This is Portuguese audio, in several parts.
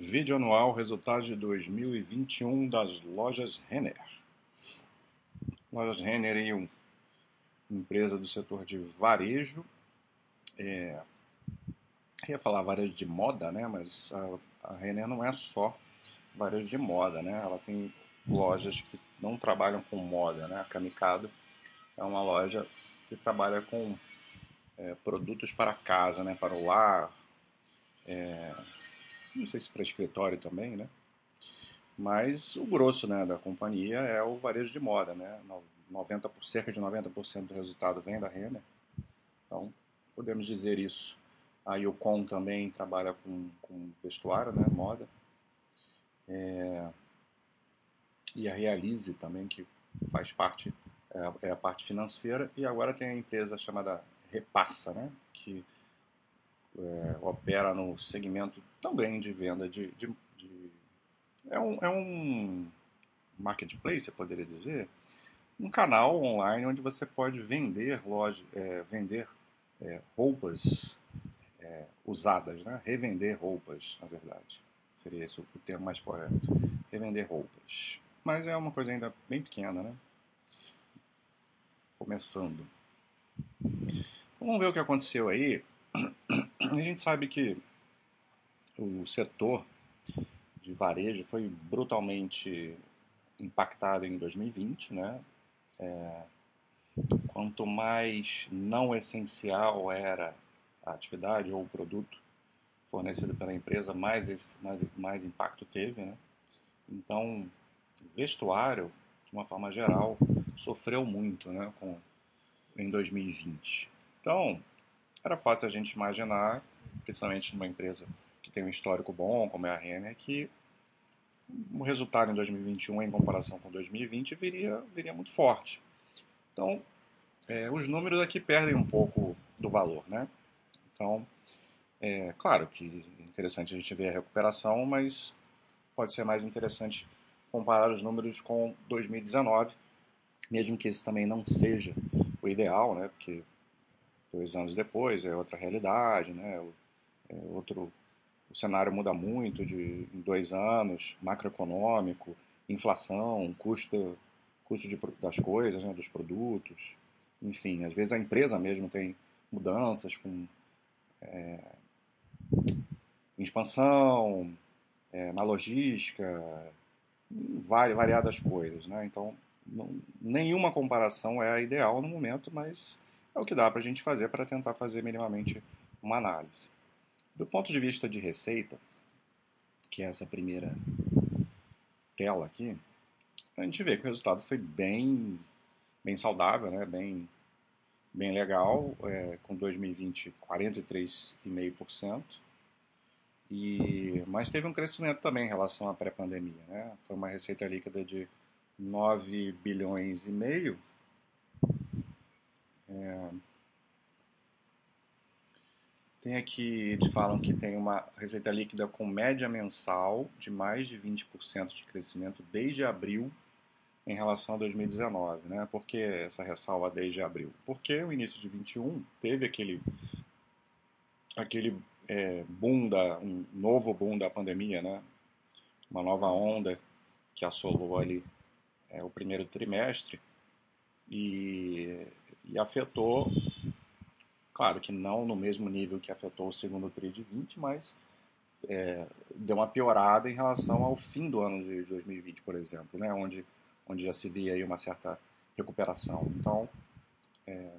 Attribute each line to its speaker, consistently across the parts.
Speaker 1: Vídeo anual resultados de 2021 das lojas Renner. Lojas Renner é uma empresa do setor de varejo. É, ia falar varejo de moda, né? Mas a, a Renner não é só varejo de moda, né? Ela tem lojas que não trabalham com moda, né? A Kamikado é uma loja que trabalha com é, produtos para casa, né? Para o lar. É, não sei se para escritório também, né? Mas o grosso né, da companhia é o varejo de moda, né? 90, cerca de 90% do resultado vem da Renner. Então, podemos dizer isso. A Yukon também trabalha com, com vestuário, né? Moda. É... E a Realize também, que faz parte, é, é a parte financeira. E agora tem a empresa chamada Repassa, né? Que é, opera no segmento também de venda de, de, de, é, um, é um marketplace, você poderia dizer, um canal online onde você pode vender loja, é, vender é, roupas é, usadas, né? revender roupas, na verdade. Seria esse o termo mais correto. Revender roupas. Mas é uma coisa ainda bem pequena, né? Começando. Então, vamos ver o que aconteceu aí a gente sabe que o setor de varejo foi brutalmente impactado em 2020, né? É, quanto mais não essencial era a atividade ou o produto fornecido pela empresa, mais, mais, mais impacto teve, né? Então, vestuário, de uma forma geral, sofreu muito, né, com, em 2020. Então, era fácil a gente imaginar, principalmente numa empresa que tem um histórico bom, como é a Renner, que o resultado em 2021 em comparação com 2020 viria, viria muito forte. Então, é, os números aqui perdem um pouco do valor, né? Então, é claro que é interessante a gente ver a recuperação, mas pode ser mais interessante comparar os números com 2019, mesmo que esse também não seja o ideal, né? Porque dois anos depois é outra realidade, né? É outro, o cenário muda muito de em dois anos, macroeconômico, inflação, custo, custo de, das coisas, né? dos produtos, enfim, às vezes a empresa mesmo tem mudanças com é, expansão, é, na logística, variadas coisas, né? Então, não, nenhuma comparação é a ideal no momento, mas é o que dá para a gente fazer para tentar fazer minimamente uma análise. Do ponto de vista de receita, que é essa primeira tela aqui, a gente vê que o resultado foi bem, bem saudável, né? bem, bem legal, é, com 2020 43,5%. E, mas teve um crescimento também em relação à pré-pandemia. Né? Foi uma receita líquida de 9 bilhões e meio, é... Tem aqui, eles falam que tem uma receita líquida com média mensal de mais de 20% de crescimento desde abril em relação a 2019, né? Por que essa ressalva desde abril? Porque o início de 21 teve aquele aquele é, boom da um novo boom da pandemia, né? Uma nova onda que assolou ali é, o primeiro trimestre e e afetou, claro que não no mesmo nível que afetou o segundo TRI de 20, mas é, deu uma piorada em relação ao fim do ano de 2020, por exemplo, né, onde, onde já se via aí uma certa recuperação. Então, é,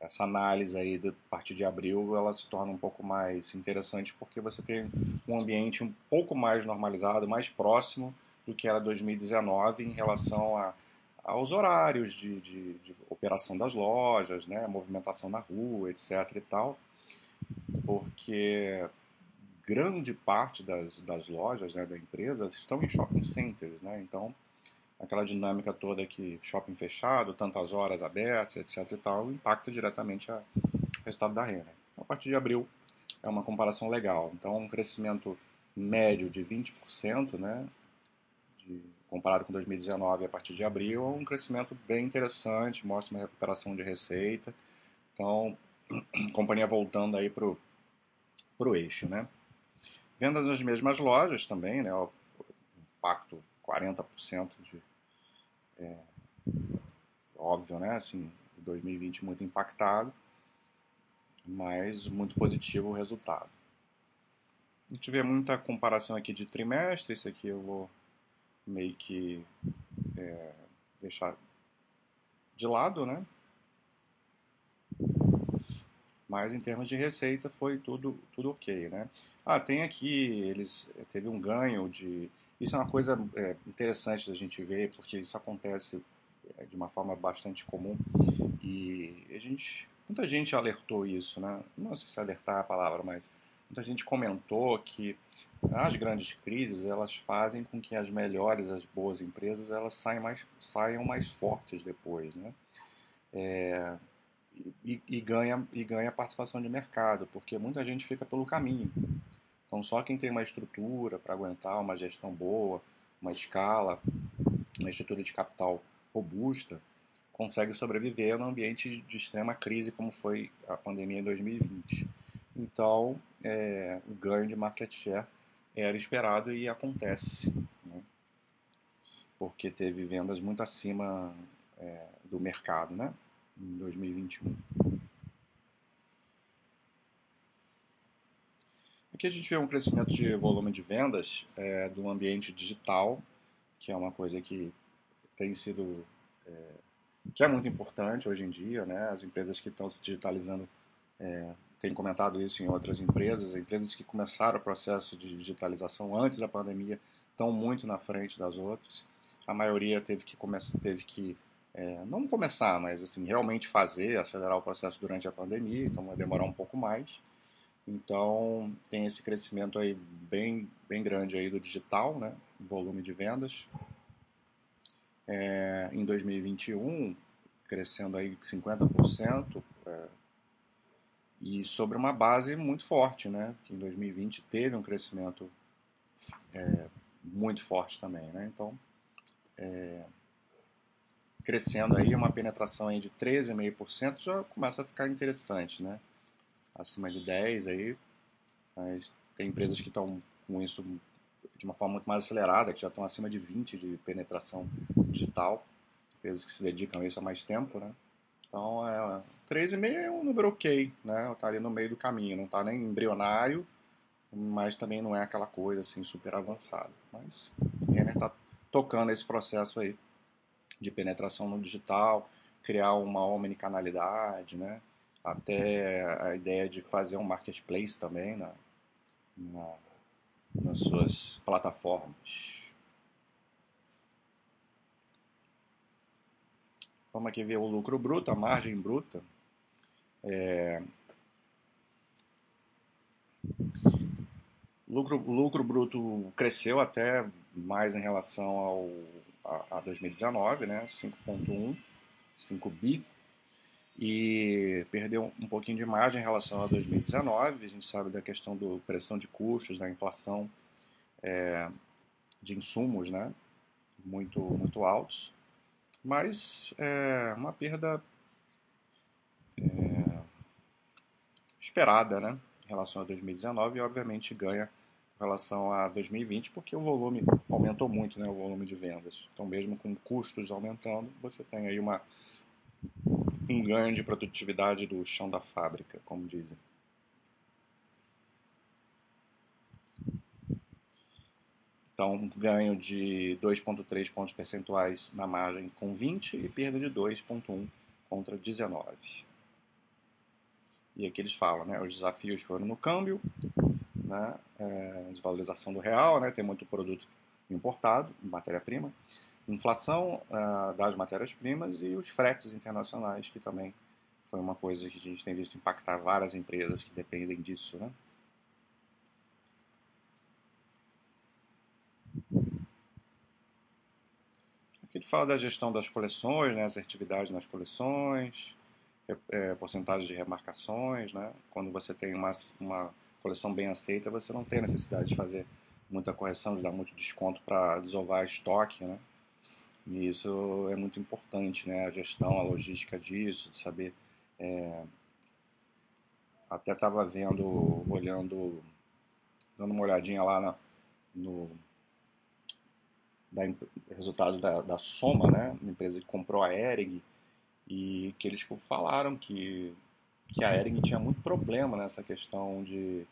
Speaker 1: essa análise aí a partir de abril ela se torna um pouco mais interessante porque você tem um ambiente um pouco mais normalizado, mais próximo do que era 2019 em relação a aos horários de, de, de, operação das lojas, né, movimentação na rua, etc. e tal, porque grande parte das, das lojas né, da empresa estão em shopping centers, né, então aquela dinâmica toda que shopping fechado, tantas horas abertas, etc. e tal, impacta diretamente o resultado da renda. Então, a partir de abril é uma comparação legal. Então, um crescimento médio de 20%, né, de comparado com 2019 a partir de abril, é um crescimento bem interessante, mostra uma recuperação de receita. Então, companhia voltando aí para o eixo, né? Vendas nas mesmas lojas também, né? O impacto 40% de. É, óbvio, né? Assim, 2020 muito impactado, mas muito positivo o resultado. A gente vê muita comparação aqui de trimestre, isso aqui eu vou meio que é, deixar de lado, né? Mas em termos de receita foi tudo, tudo ok, né? Ah, tem aqui, eles teve um ganho de... Isso é uma coisa é, interessante da gente ver, porque isso acontece é, de uma forma bastante comum e a gente, muita gente alertou isso, né? Não sei se alertar é a palavra, mas muita gente comentou que as grandes crises elas fazem com que as melhores, as boas empresas, elas saiam mais, saiam mais fortes depois, né? É, e, e, ganha, e ganha participação de mercado, porque muita gente fica pelo caminho. Então, só quem tem uma estrutura para aguentar uma gestão boa, uma escala, uma estrutura de capital robusta, consegue sobreviver num ambiente de extrema crise como foi a pandemia em 2020. Então, é, o ganho de market share era esperado e acontece, né? porque teve vendas muito acima é, do mercado né? em 2021. Aqui a gente vê um crescimento de volume de vendas é, do ambiente digital, que é uma coisa que tem sido é, que é muito importante hoje em dia, né? As empresas que estão se digitalizando é, têm comentado isso em outras empresas. Empresas que começaram o processo de digitalização antes da pandemia estão muito na frente das outras. A maioria teve que começar, teve que é, não começar, mas assim realmente fazer, acelerar o processo durante a pandemia. Então vai demorar um pouco mais. Então tem esse crescimento aí bem bem grande aí do digital, né? Volume de vendas é, em 2021, crescendo aí 50%, é, e sobre uma base muito forte, né? Que em 2020 teve um crescimento é, muito forte também, né? Então, é, crescendo aí uma penetração aí de 13,5% já começa a ficar interessante, né? Acima de 10 aí, tem empresas que estão com isso de uma forma muito mais acelerada, que já estão acima de 20 de penetração digital, empresas que se dedicam a isso há mais tempo, né? Então, é, 13,5 é um número ok, né? Está ali no meio do caminho, não está nem embrionário, mas também não é aquela coisa assim super avançada. Mas o Renner está tocando esse processo aí de penetração no digital, criar uma omnicanalidade, né? Até a ideia de fazer um marketplace também na, na nas suas plataformas. Vamos aqui ver o lucro bruto, a margem bruta. É... Lucro, lucro bruto cresceu até mais em relação ao, a, a 2019, né? 5.1, 5 bi e perdeu um pouquinho de margem em relação a 2019. A gente sabe da questão da pressão de custos, da inflação é, de insumos, né, muito muito altos, mas é uma perda é, esperada, né, em relação a 2019 e obviamente ganha em relação a 2020 porque o volume aumentou muito, né, o volume de vendas. Então mesmo com custos aumentando, você tem aí uma um ganho de produtividade do chão da fábrica, como dizem. Então, ganho de 2,3 pontos percentuais na margem com 20 e perda de 2,1 contra 19. E aqui eles falam, né, os desafios foram no câmbio, né, é, desvalorização do real, né, tem muito produto importado, matéria-prima, inflação uh, das matérias-primas e os fretes internacionais, que também foi uma coisa que a gente tem visto impactar várias empresas que dependem disso. Né? Aqui ele fala da gestão das coleções, né, assertividade nas coleções, é, é, porcentagem de remarcações. Né? Quando você tem uma, uma coleção bem aceita, você não tem necessidade de fazer muita correção, de dar muito desconto para desovar estoque. Né? E isso é muito importante, né? A gestão, a logística disso, de saber. É... Até estava vendo, olhando dando uma olhadinha lá na, no da, resultados da, da Soma, né, empresa que comprou a Ering, e que eles falaram que, que a Ering tinha muito problema nessa questão de,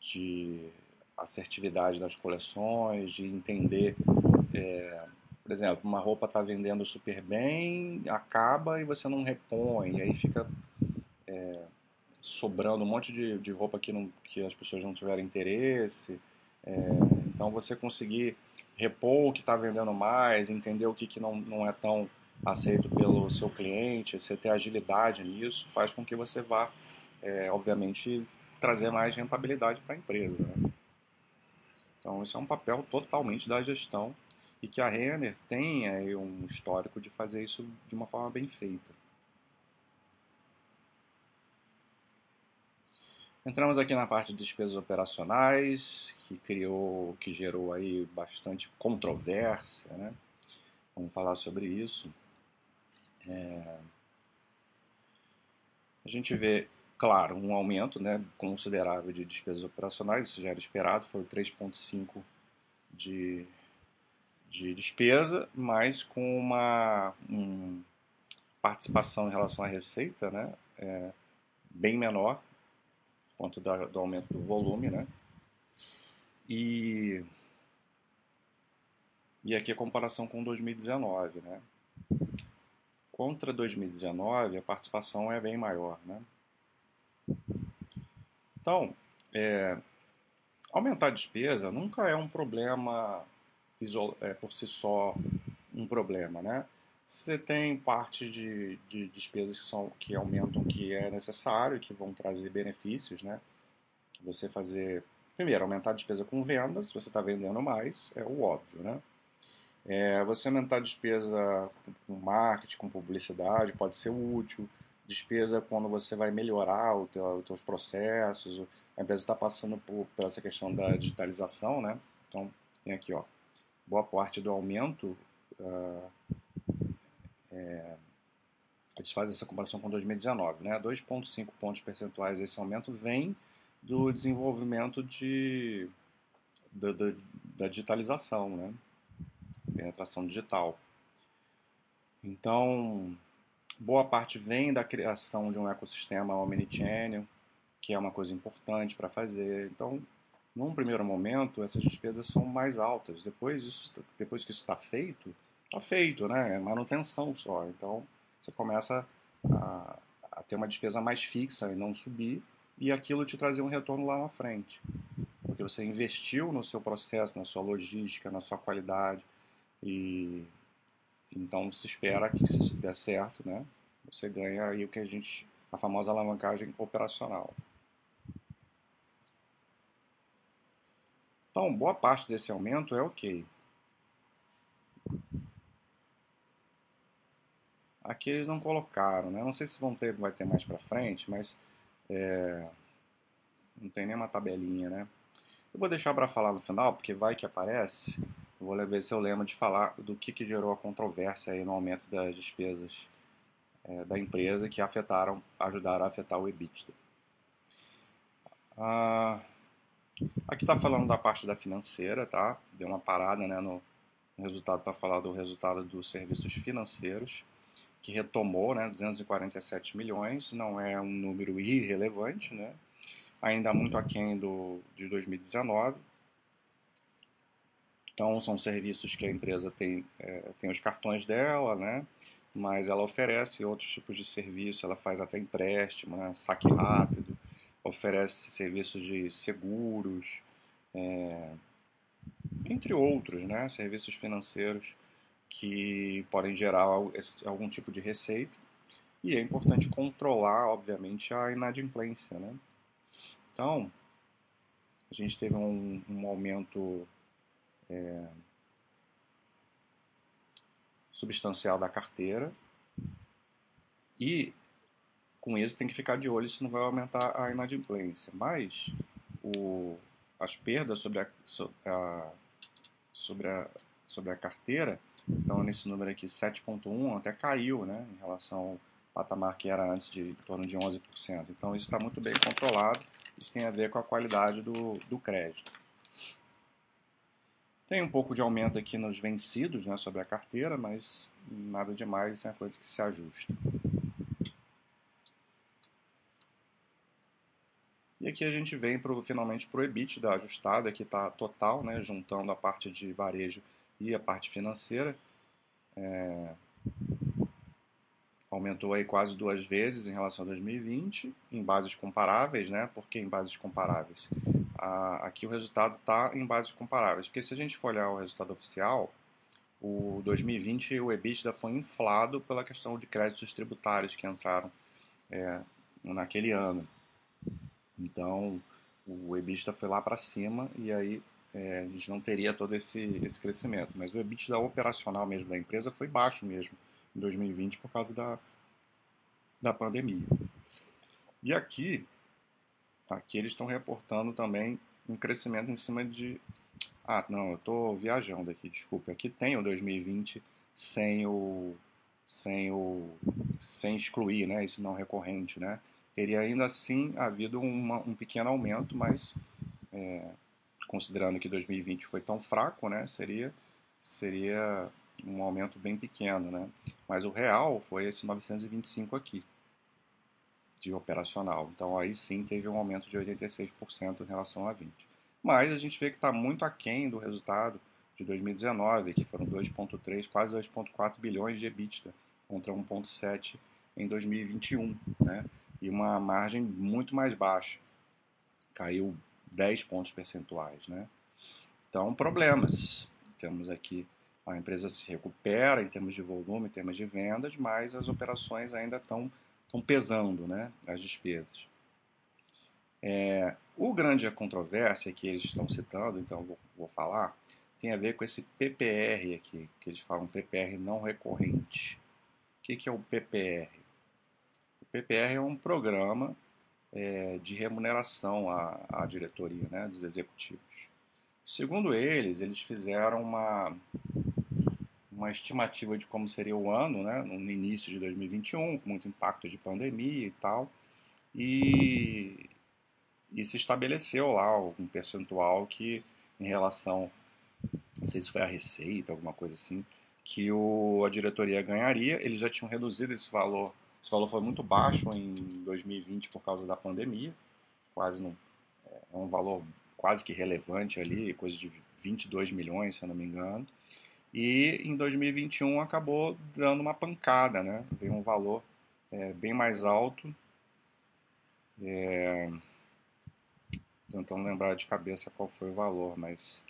Speaker 1: de assertividade das coleções, de entender, é, por exemplo, uma roupa está vendendo super bem, acaba e você não repõe, e aí fica é, sobrando um monte de, de roupa que, não, que as pessoas não tiveram interesse. É, então você conseguir repor o que está vendendo mais, entender o que, que não, não é tão aceito pelo seu cliente, você ter agilidade nisso, faz com que você vá, é, obviamente, trazer mais rentabilidade para a empresa. Né? Então, isso é um papel totalmente da gestão e que a Renner tem é, um histórico de fazer isso de uma forma bem feita. Entramos aqui na parte de despesas operacionais, que criou, que gerou aí bastante controvérsia, né? Vamos falar sobre isso. É... A gente vê, claro, um aumento né, considerável de despesas operacionais, isso já era esperado, foi 3,5% de, de despesa, mas com uma um, participação em relação à receita né, é, bem menor, quanto da, do aumento do volume, né? E, e aqui a comparação com 2019, né? Contra 2019, a participação é bem maior, né? Então, é, aumentar a despesa nunca é um problema é, por si só um problema, né? Você tem parte de, de despesas que, são, que aumentam que é necessário, que vão trazer benefícios, né? Você fazer, primeiro, aumentar a despesa com vendas, se você está vendendo mais, é o óbvio, né? É, você aumentar a despesa com marketing, com publicidade, pode ser útil. Despesa quando você vai melhorar o teu, os teus processos. A empresa está passando por, por essa questão da digitalização, né? Então, tem aqui, ó, boa parte do aumento uh, é, eles fazem essa comparação com 2019, né? 2,5 pontos percentuais desse aumento vem do desenvolvimento de, da, da, da digitalização, né? penetração digital. Então, boa parte vem da criação de um ecossistema omnichannel, que é uma coisa importante para fazer. Então, num primeiro momento, essas despesas são mais altas. Depois, isso, depois que isso está feito, está feito, né? É manutenção só. Então, você começa a, a, ter uma despesa mais fixa e não subir, e aquilo te trazer um retorno lá na frente. Porque você investiu no seu processo, na sua logística, na sua qualidade, e então se espera que se isso der certo, né? Você ganha aí o que a gente, a famosa alavancagem operacional. Então, boa parte desse aumento é ok. Aqui eles não colocaram, né? Não sei se vão ter, vai ter mais para frente, mas é, não tem nenhuma tabelinha, né? Eu vou deixar para falar no final, porque vai que aparece. Eu vou ver se eu lembro de falar do que, que gerou a controvérsia aí no aumento das despesas é, da empresa que afetaram, ajudaram a afetar o EBITDA. Ah, aqui está falando da parte da financeira, tá? Deu uma parada né, no, no resultado para falar do resultado dos serviços financeiros que retomou, né, 247 milhões, não é um número irrelevante, né, ainda muito aquém do, de 2019. Então, são serviços que a empresa tem, é, tem os cartões dela, né, mas ela oferece outros tipos de serviço, ela faz até empréstimo, né, saque rápido, oferece serviços de seguros, é, entre outros, né, serviços financeiros que podem gerar algum tipo de receita. E é importante controlar, obviamente, a inadimplência. Né? Então, a gente teve um, um aumento é, substancial da carteira e com isso tem que ficar de olho se não vai aumentar a inadimplência. Mas o, as perdas sobre a, sobre a, sobre a carteira então, nesse número aqui, 7,1 até caiu né, em relação ao patamar que era antes de em torno de 11%. Então, isso está muito bem controlado isso tem a ver com a qualidade do, do crédito. Tem um pouco de aumento aqui nos vencidos né, sobre a carteira, mas nada demais, isso é uma coisa que se ajusta. E aqui a gente vem pro, finalmente para o EBITDA ajustado, que está total, né, juntando a parte de varejo e a parte financeira. É, aumentou aí quase duas vezes em relação a 2020, em bases comparáveis, né? Por que em bases comparáveis? aqui o resultado está em bases comparáveis. Porque se a gente for olhar o resultado oficial, o 2020 o EBITDA foi inflado pela questão de créditos tributários que entraram é, naquele ano. Então o EBITDA foi lá para cima e aí é, a gente não teria todo esse, esse crescimento. Mas o EBITDA operacional mesmo da empresa foi baixo mesmo em 2020 por causa da, da pandemia. E aqui Aqui eles estão reportando também um crescimento em cima de. Ah, não, eu estou viajando aqui, desculpe. Aqui tem o 2020 sem o. sem o. sem excluir, né? Esse não recorrente, né? Teria ainda assim havido uma, um pequeno aumento, mas é, considerando que 2020 foi tão fraco, né? Seria, seria um aumento bem pequeno, né? Mas o real foi esse 925 aqui de operacional. Então aí sim teve um aumento de 86% em relação a 20. Mas a gente vê que está muito aquém do resultado de 2019, que foram 2,3, quase 2,4 bilhões de EBITDA, contra 1,7 em 2021, né? E uma margem muito mais baixa, caiu 10 pontos percentuais, né? Então, problemas. Temos aqui a empresa se recupera em termos de volume, em termos de vendas, mas as operações ainda estão estão pesando né, as despesas. É, o grande controvérsia que eles estão citando, então vou, vou, falar, tem a ver com esse PPR aqui, que eles falam PPR não recorrente. O que, que é o PPR? O PPR é um programa é, de remuneração à, à diretoria, né, dos executivos. Segundo eles, eles fizeram uma, uma estimativa de como seria o ano, né, no início de 2021, com muito impacto de pandemia e tal, e, e se estabeleceu lá um percentual que, em relação, não sei se foi a receita, alguma coisa assim, que o, a diretoria ganharia. Eles já tinham reduzido esse valor, esse valor foi muito baixo em 2020 por causa da pandemia, quase não, é um valor quase que relevante ali, coisa de 22 milhões, se eu não me engano. E em 2021 acabou dando uma pancada, né? Veio um valor é, bem mais alto. É... Tentando lembrar de cabeça qual foi o valor, mas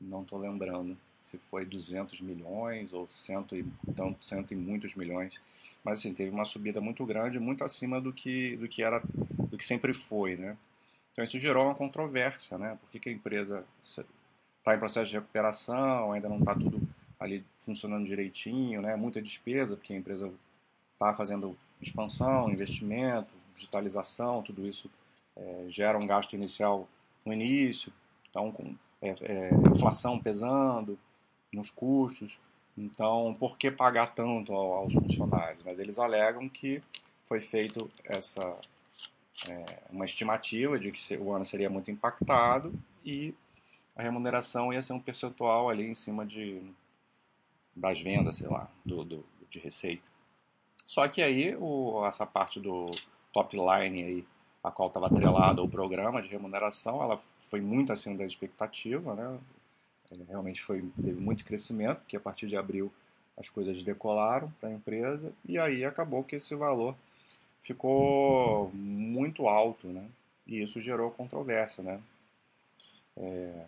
Speaker 1: não estou lembrando se foi 200 milhões ou cento e, tanto, cento e muitos milhões. Mas assim, teve uma subida muito grande, muito acima do que, do que era, do que sempre foi, né? Então isso gerou uma controvérsia, né? Por que, que a empresa está em processo de recuperação, ainda não está tudo ali funcionando direitinho, né? muita despesa, porque a empresa está fazendo expansão, investimento, digitalização, tudo isso é, gera um gasto inicial no início, então com é, é, inflação pesando nos custos, então por que pagar tanto aos funcionários? Mas eles alegam que foi feito essa é, uma estimativa de que o ano seria muito impactado e a remuneração ia ser um percentual ali em cima de das vendas, sei lá, do, do, de receita. Só que aí o, essa parte do top line aí, a qual estava atrelada ao programa de remuneração, ela foi muito acima da expectativa, né? Realmente foi, teve muito crescimento, porque a partir de abril as coisas decolaram para a empresa e aí acabou que esse valor ficou muito alto, né? E isso gerou controvérsia, né? É,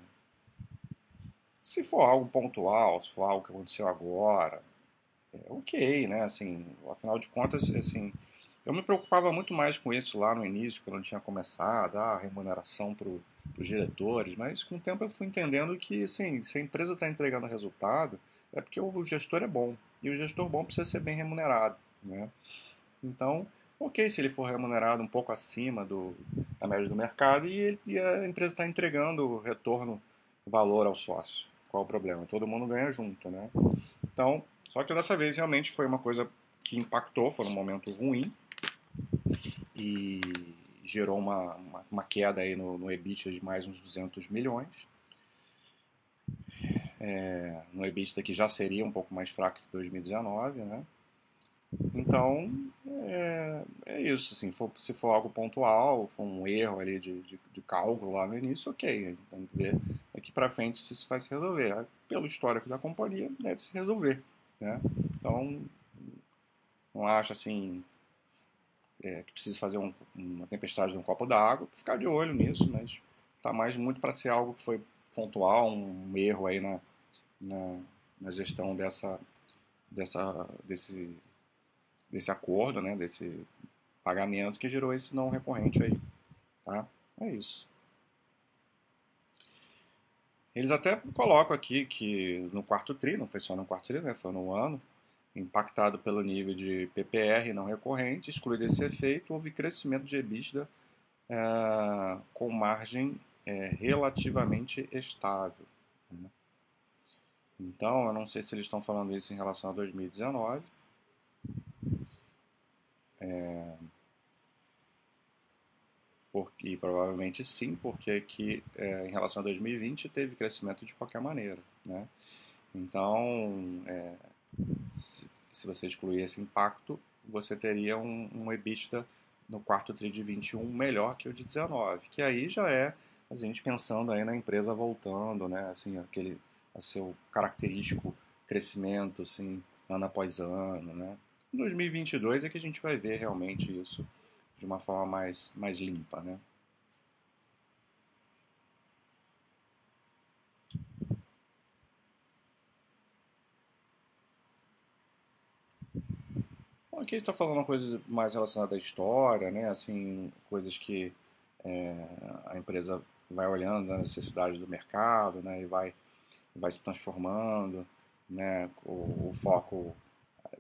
Speaker 1: se for algo pontual, se for algo que aconteceu agora, é ok, né? Assim, afinal de contas, assim, eu me preocupava muito mais com isso lá no início, quando eu tinha começado, a remuneração para os diretores, mas com o tempo eu fui entendendo que, assim, se a empresa está entregando resultado, é porque o gestor é bom. E o gestor bom precisa ser bem remunerado, né? Então, ok se ele for remunerado um pouco acima do, da média do mercado e, e a empresa está entregando retorno, valor ao sócio. Qual o problema? Todo mundo ganha junto, né? Então, só que dessa vez realmente foi uma coisa que impactou, foi um momento ruim. E, gerou uma, uma, uma, queda aí no, no EBITDA de mais uns 200 milhões. É, no EBITDA que já seria um pouco mais fraco que 2019, né? Então, é, é isso. Assim, for, se for algo pontual, for um erro ali de, de, de cálculo lá no início, ok. Tem que ver daqui para frente se isso vai se resolver. Pelo histórico da companhia, deve se resolver. Né? Então, não acho assim é, que precisa fazer um, uma tempestade num copo d'água, ficar de olho nisso, mas está mais muito para ser algo que foi pontual, um erro aí na, na, na gestão dessa, dessa, desse desse acordo, né, desse pagamento que gerou esse não recorrente aí, tá? É isso. Eles até colocam aqui que no quarto tri, não foi só no quarto tri, né, foi no ano, impactado pelo nível de PPR não recorrente, excluído esse efeito, houve crescimento de EBITDA é, com margem é, relativamente estável. Né? Então, eu não sei se eles estão falando isso em relação a 2019, é, porque, provavelmente sim, porque aqui, é, em relação a 2020 teve crescimento de qualquer maneira. Né? Então, é, se, se, você excluir esse impacto, você teria um, um EBITDA no quarto TRI de 21 melhor que o de 19, que aí já é a gente pensando aí na empresa voltando, né, assim, aquele seu característico crescimento, assim, ano após ano, né. Em 2022 é que a gente vai ver realmente isso de uma forma mais, mais limpa, né? Aqui está falando uma coisa mais relacionada à história, né? Assim, coisas que é, a empresa vai olhando na necessidade do mercado, né? E vai, vai se transformando, né? O, o foco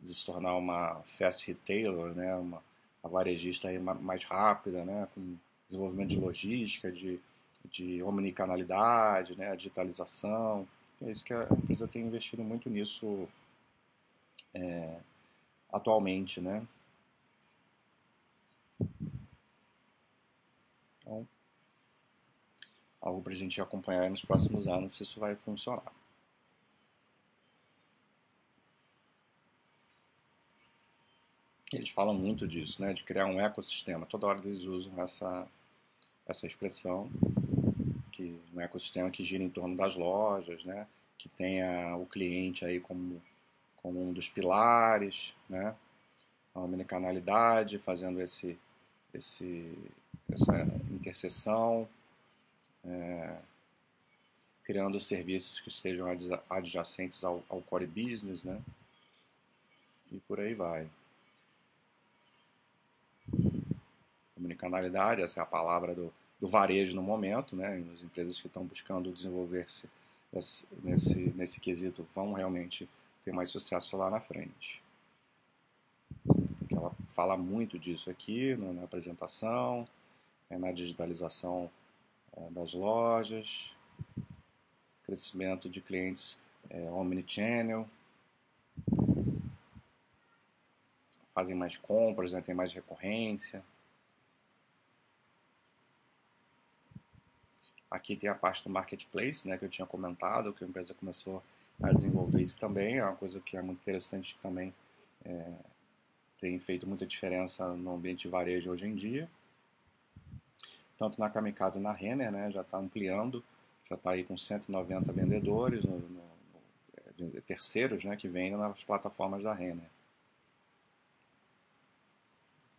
Speaker 1: de se tornar uma fast retailer, né, uma, varejista aí mais rápida, né, com desenvolvimento de logística, de, de omnicanalidade, né, digitalização. É isso que a empresa tem investido muito nisso é, atualmente, né. Então, algo para a gente acompanhar nos próximos anos se isso vai funcionar. Eles falam muito disso, né, de criar um ecossistema. Toda hora eles usam essa, essa expressão, que um ecossistema que gira em torno das lojas, né, que tenha o cliente aí como, como um dos pilares, né, a omnicanalidade, fazendo esse, esse, essa interseção, é, criando serviços que sejam adjacentes ao, ao core business, né, e por aí vai. Omnicanalidade, essa é a palavra do, do varejo no momento, né? As empresas que estão buscando desenvolver-se nesse, nesse quesito vão realmente ter mais sucesso lá na frente. Ela fala muito disso aqui né, na apresentação, é, na digitalização é, das lojas, crescimento de clientes é, omnichannel, fazem mais compras, né, tem mais recorrência. Aqui tem a parte do marketplace, né, que eu tinha comentado, que a empresa começou a desenvolver isso também. É uma coisa que é muito interessante também é, tem feito muita diferença no ambiente de varejo hoje em dia. Tanto na Kamikaze e na Renner, né, já está ampliando, já está aí com 190 vendedores, no, no, no, terceiros né, que vendem nas plataformas da Renner.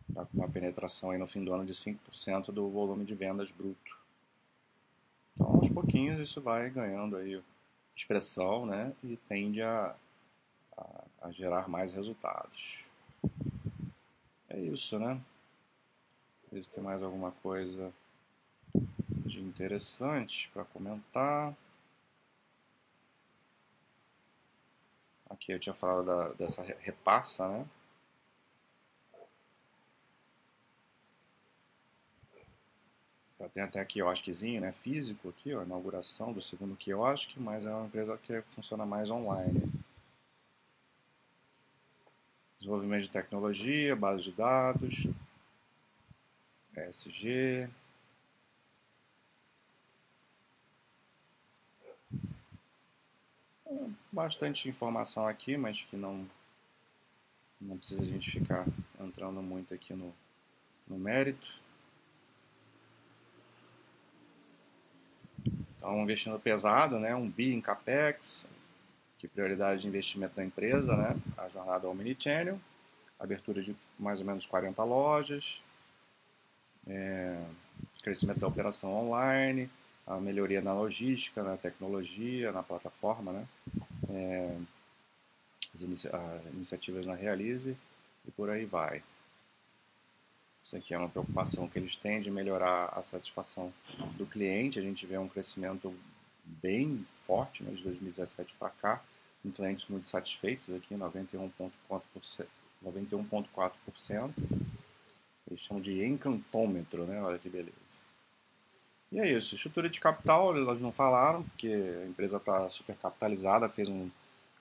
Speaker 1: Está com uma penetração aí no fim do ano de 5% do volume de vendas bruto. Então, aos pouquinhos, isso vai ganhando aí expressão né, e tende a, a, a gerar mais resultados. É isso, né? Ver se tem mais alguma coisa de interessante para comentar. Aqui eu tinha falado da, dessa repassa, né? Tem até quiosquezinho, né, físico aqui, ó, inauguração do segundo quiosque, mas é uma empresa que funciona mais online. Desenvolvimento de tecnologia, base de dados. ESG. Bastante informação aqui, mas que não, não precisa a gente ficar entrando muito aqui no, no mérito. Então, investindo pesado, né? um bi em CAPEX, que prioridade de investimento da empresa, né? a jornada Omnichannel, abertura de mais ou menos 40 lojas, é, crescimento da operação online, a melhoria na logística, na tecnologia, na plataforma, né? É, as inicia iniciativas na Realize e por aí vai. Isso aqui é uma preocupação que eles têm de melhorar a satisfação do cliente. A gente vê um crescimento bem forte né, de 2017 para cá, com clientes muito satisfeitos aqui, 91,4%. 91,4%. Eles chamam de encantômetro, né? Olha que beleza. E é isso. Estrutura de capital, elas não falaram, porque a empresa está super capitalizada, fez, um,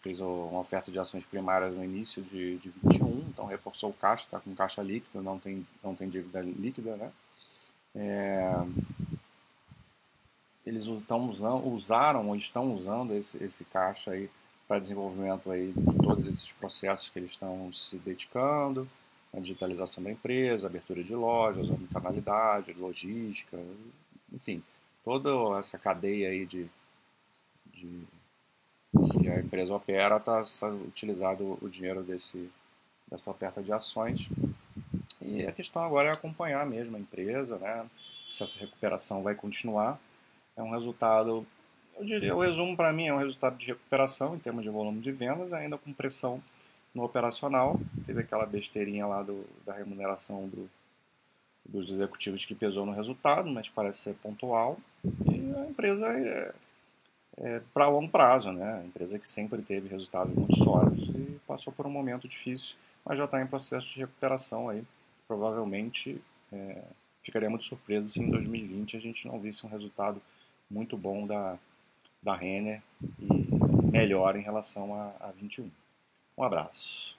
Speaker 1: fez uma oferta de ações primárias no início de, de 21, então reforçou o caixa, está com caixa líquido, não tem, não tem dívida líquida, né? É, eles estão usando, usaram ou estão usando esse, esse caixa aí para desenvolvimento aí de todos esses processos que eles estão se dedicando a digitalização da empresa, abertura de lojas, omnicanalidade, logística, enfim, toda essa cadeia aí de, de que a empresa opera está utilizado o dinheiro desse, dessa oferta de ações. E a questão agora é acompanhar mesmo a empresa, né? se essa recuperação vai continuar. É um resultado, eu diria, o resumo para mim é um resultado de recuperação em termos de volume de vendas, ainda com pressão no operacional. Teve aquela besteirinha lá do, da remuneração do, dos executivos que pesou no resultado, mas parece ser pontual. E a empresa é, é para longo prazo, né? Empresa que sempre teve resultados muito sólidos e passou por um momento difícil, mas já está em processo de recuperação aí. Provavelmente é, ficaria muito surpreso se em 2020 a gente não visse um resultado muito bom da, da Renner e melhor em relação a, a 21. Um abraço.